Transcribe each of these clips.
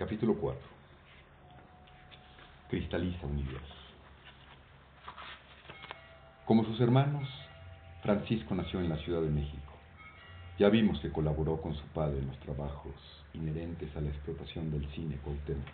Capítulo 4. Cristaliza universo. Como sus hermanos, Francisco nació en la Ciudad de México. Ya vimos que colaboró con su padre en los trabajos inherentes a la explotación del cine Cuauhtémoc,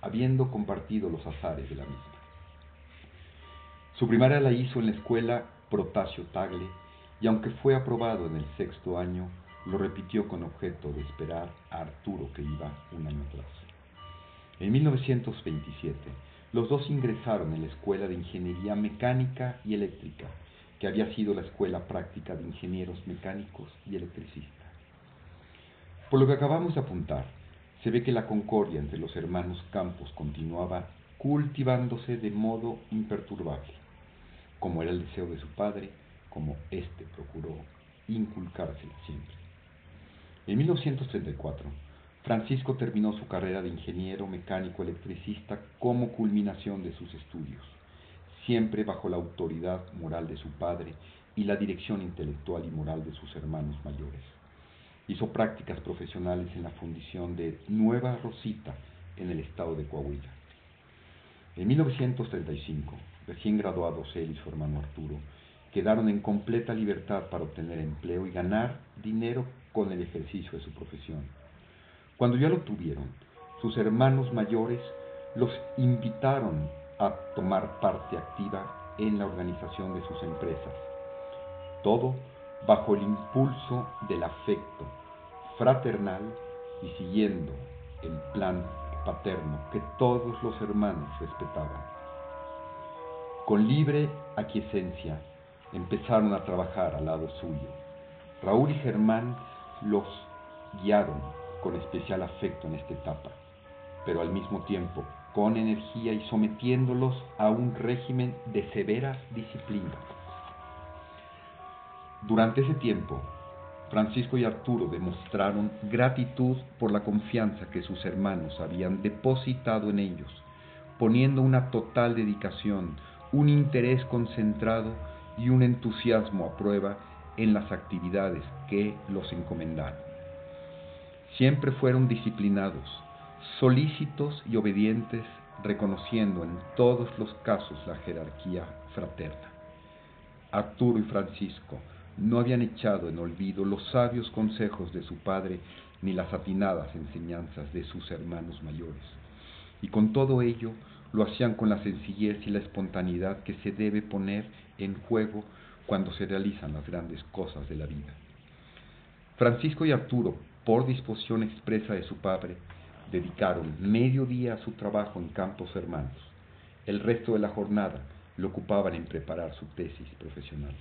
habiendo compartido los azares de la misma. Su primaria la hizo en la escuela Protasio Tagle y aunque fue aprobado en el sexto año, lo repitió con objeto de esperar a Arturo que iba un año atrás. En 1927, los dos ingresaron en la Escuela de Ingeniería Mecánica y Eléctrica, que había sido la escuela práctica de ingenieros mecánicos y electricistas. Por lo que acabamos de apuntar, se ve que la concordia entre los hermanos Campos continuaba cultivándose de modo imperturbable, como era el deseo de su padre, como éste procuró inculcársela siempre. En 1934, Francisco terminó su carrera de ingeniero mecánico electricista como culminación de sus estudios, siempre bajo la autoridad moral de su padre y la dirección intelectual y moral de sus hermanos mayores. Hizo prácticas profesionales en la fundición de Nueva Rosita en el estado de Coahuila. En 1935, recién graduados él y su hermano Arturo, quedaron en completa libertad para obtener empleo y ganar dinero con el ejercicio de su profesión. Cuando ya lo tuvieron, sus hermanos mayores los invitaron a tomar parte activa en la organización de sus empresas. Todo bajo el impulso del afecto fraternal y siguiendo el plan paterno que todos los hermanos respetaban. Con libre aquiescencia empezaron a trabajar al lado suyo. Raúl y Germán los guiaron con especial afecto en esta etapa, pero al mismo tiempo con energía y sometiéndolos a un régimen de severa disciplina. Durante ese tiempo, Francisco y Arturo demostraron gratitud por la confianza que sus hermanos habían depositado en ellos, poniendo una total dedicación, un interés concentrado y un entusiasmo a prueba en las actividades que los encomendaron. Siempre fueron disciplinados, solícitos y obedientes, reconociendo en todos los casos la jerarquía fraterna. Arturo y Francisco no habían echado en olvido los sabios consejos de su padre ni las atinadas enseñanzas de sus hermanos mayores, y con todo ello lo hacían con la sencillez y la espontaneidad que se debe poner en juego cuando se realizan las grandes cosas de la vida. Francisco y Arturo, por disposición expresa de su padre, dedicaron medio día a su trabajo en campos hermanos. El resto de la jornada lo ocupaban en preparar su tesis profesional.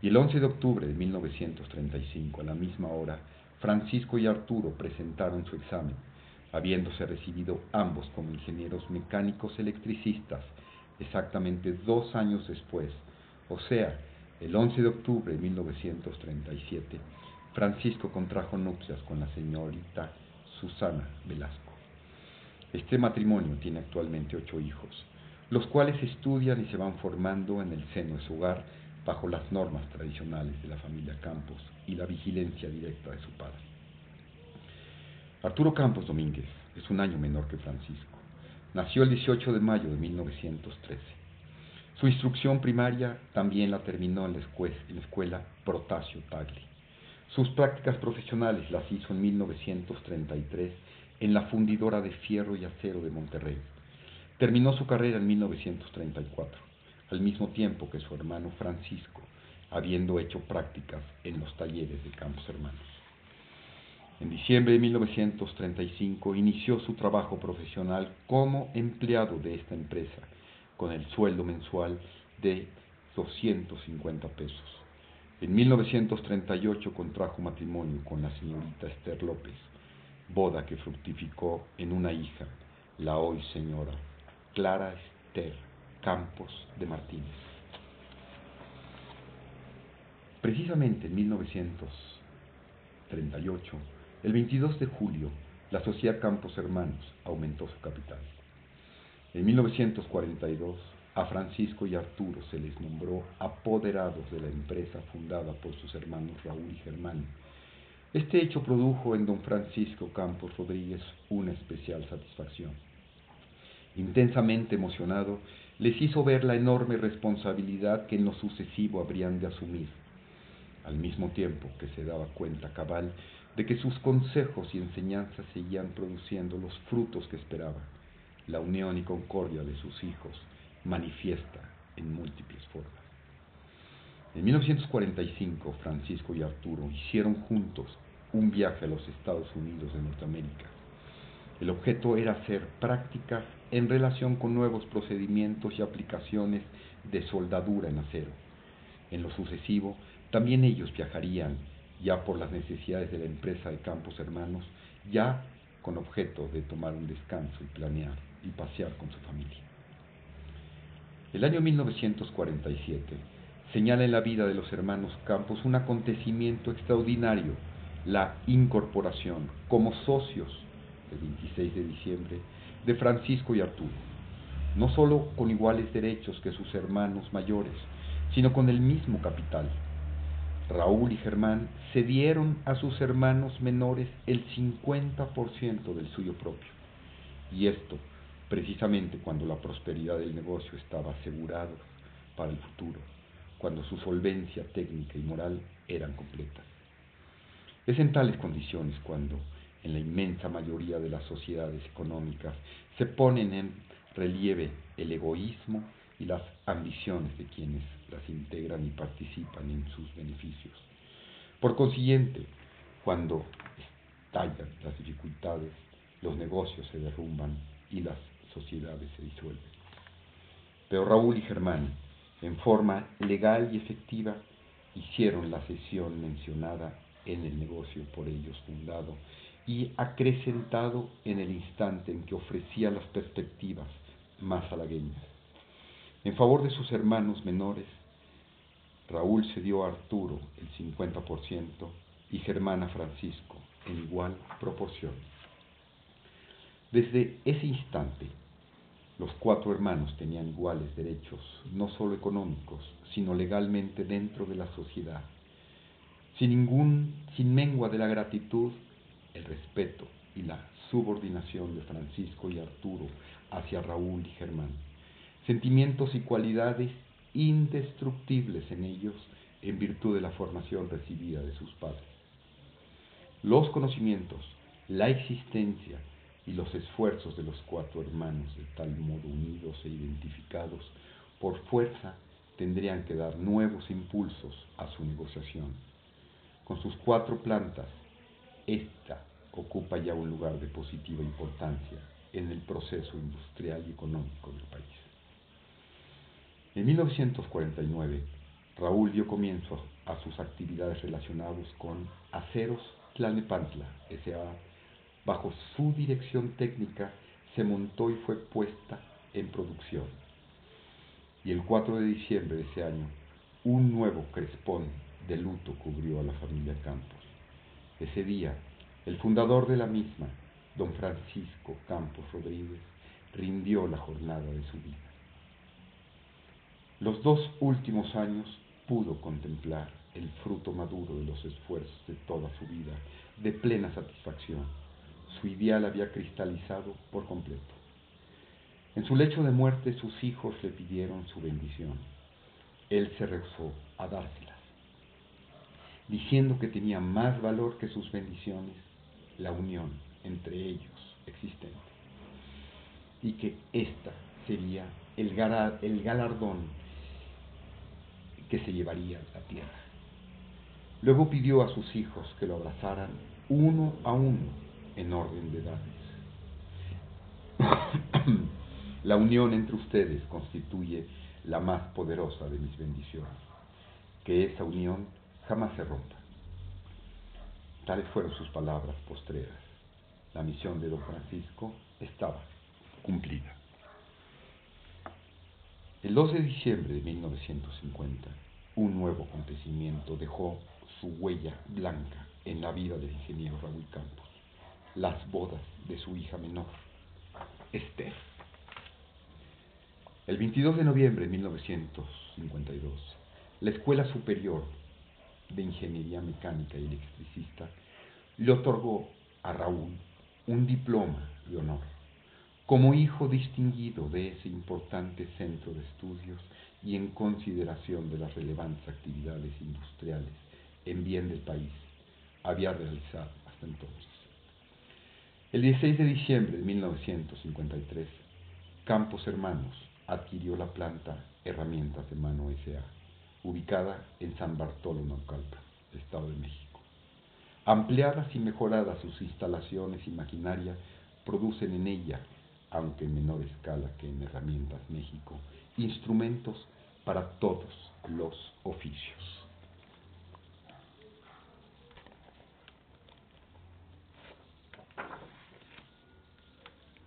Y el 11 de octubre de 1935, a la misma hora, Francisco y Arturo presentaron su examen, habiéndose recibido ambos como ingenieros mecánicos electricistas exactamente dos años después, o sea, el 11 de octubre de 1937, Francisco contrajo nupcias con la señorita Susana Velasco. Este matrimonio tiene actualmente ocho hijos, los cuales estudian y se van formando en el seno de su hogar bajo las normas tradicionales de la familia Campos y la vigilancia directa de su padre. Arturo Campos Domínguez es un año menor que Francisco. Nació el 18 de mayo de 1913. Su instrucción primaria también la terminó en la escuela, Protasio Tagli. Sus prácticas profesionales las hizo en 1933 en la fundidora de fierro y acero de Monterrey. Terminó su carrera en 1934, al mismo tiempo que su hermano Francisco, habiendo hecho prácticas en los talleres de Campos Hermanos. En diciembre de 1935 inició su trabajo profesional como empleado de esta empresa, con el sueldo mensual de 250 pesos. En 1938 contrajo matrimonio con la señorita Esther López, boda que fructificó en una hija, la hoy señora Clara Esther Campos de Martínez. Precisamente en 1938, el 22 de julio, la Sociedad Campos Hermanos aumentó su capital. En 1942, a Francisco y Arturo se les nombró apoderados de la empresa fundada por sus hermanos Raúl y Germán, Este hecho produjo en don Francisco Campos Rodríguez una especial satisfacción. Intensamente emocionado, les hizo ver la enorme responsabilidad que en lo sucesivo habrían de asumir, al mismo tiempo que se daba cuenta cabal de que sus consejos y enseñanzas seguían produciendo los frutos que esperaba, la unión y concordia de sus hijos manifiesta en múltiples formas. En 1945, Francisco y Arturo hicieron juntos un viaje a los Estados Unidos de Norteamérica. El objeto era hacer prácticas en relación con nuevos procedimientos y aplicaciones de soldadura en acero. En lo sucesivo, también ellos viajarían, ya por las necesidades de la empresa de Campos Hermanos, ya con objeto de tomar un descanso y planear y pasear con su familia. El año 1947 señala en la vida de los hermanos Campos un acontecimiento extraordinario, la incorporación como socios el 26 de diciembre de Francisco y Arturo, no sólo con iguales derechos que sus hermanos mayores, sino con el mismo capital. Raúl y Germán cedieron a sus hermanos menores el 50% del suyo propio. Y esto precisamente cuando la prosperidad del negocio estaba asegurada para el futuro, cuando su solvencia técnica y moral eran completas. Es en tales condiciones cuando, en la inmensa mayoría de las sociedades económicas, se ponen en relieve el egoísmo y las ambiciones de quienes las integran y participan en sus beneficios. Por consiguiente, cuando estallan las dificultades, los negocios se derrumban y las sociedades se disuelven. Pero Raúl y Germán, en forma legal y efectiva, hicieron la sesión mencionada en el negocio por ellos fundado y acrecentado en el instante en que ofrecía las perspectivas más halagüeñas. En favor de sus hermanos menores, Raúl cedió a Arturo el 50% y Germán a Francisco en igual proporción. Desde ese instante, los cuatro hermanos tenían iguales derechos, no solo económicos, sino legalmente dentro de la sociedad. Sin ningún, sin mengua de la gratitud, el respeto y la subordinación de Francisco y Arturo hacia Raúl y Germán. Sentimientos y cualidades indestructibles en ellos en virtud de la formación recibida de sus padres. Los conocimientos, la existencia, y los esfuerzos de los cuatro hermanos, de tal modo unidos e identificados, por fuerza tendrían que dar nuevos impulsos a su negociación. Con sus cuatro plantas, esta ocupa ya un lugar de positiva importancia en el proceso industrial y económico del país. En 1949, Raúl dio comienzo a sus actividades relacionadas con Aceros Tlalnepantla, S.A., bajo su dirección técnica, se montó y fue puesta en producción. Y el 4 de diciembre de ese año, un nuevo crespón de luto cubrió a la familia Campos. Ese día, el fundador de la misma, don Francisco Campos Rodríguez, rindió la jornada de su vida. Los dos últimos años pudo contemplar el fruto maduro de los esfuerzos de toda su vida, de plena satisfacción su ideal había cristalizado por completo. En su lecho de muerte sus hijos le pidieron su bendición. Él se rehusó a dárselas, diciendo que tenía más valor que sus bendiciones la unión entre ellos existente y que ésta sería el, galardón que se llevaría a la tierra. Luego pidió a sus hijos que lo abrazaran uno a uno en orden de edades. la unión entre ustedes constituye la más poderosa de mis bendiciones. Que esa unión jamás se rompa. Tales fueron sus palabras postreras. La misión de don Francisco estaba cumplida. El 2 de diciembre de 1950, un nuevo acontecimiento dejó su huella blanca en la vida del ingeniero Raúl Campos las bodas de su hija menor, Esther. El 22 de noviembre de 1952, la Escuela Superior de Ingeniería Mecánica y Electricista le otorgó a Raúl un diploma de honor como hijo distinguido de ese importante centro de estudios y en consideración de las relevantes actividades industriales en bien del país había realizado hasta entonces. El 16 de diciembre de 1953, Campos Hermanos adquirió la planta Herramientas de Mano S.A., ubicada en San Bartolo, Naucalpan, Estado de México. Ampliadas y mejoradas sus instalaciones y maquinaria, producen en ella aunque en menor escala que en Herramientas México, instrumentos para todos los oficios.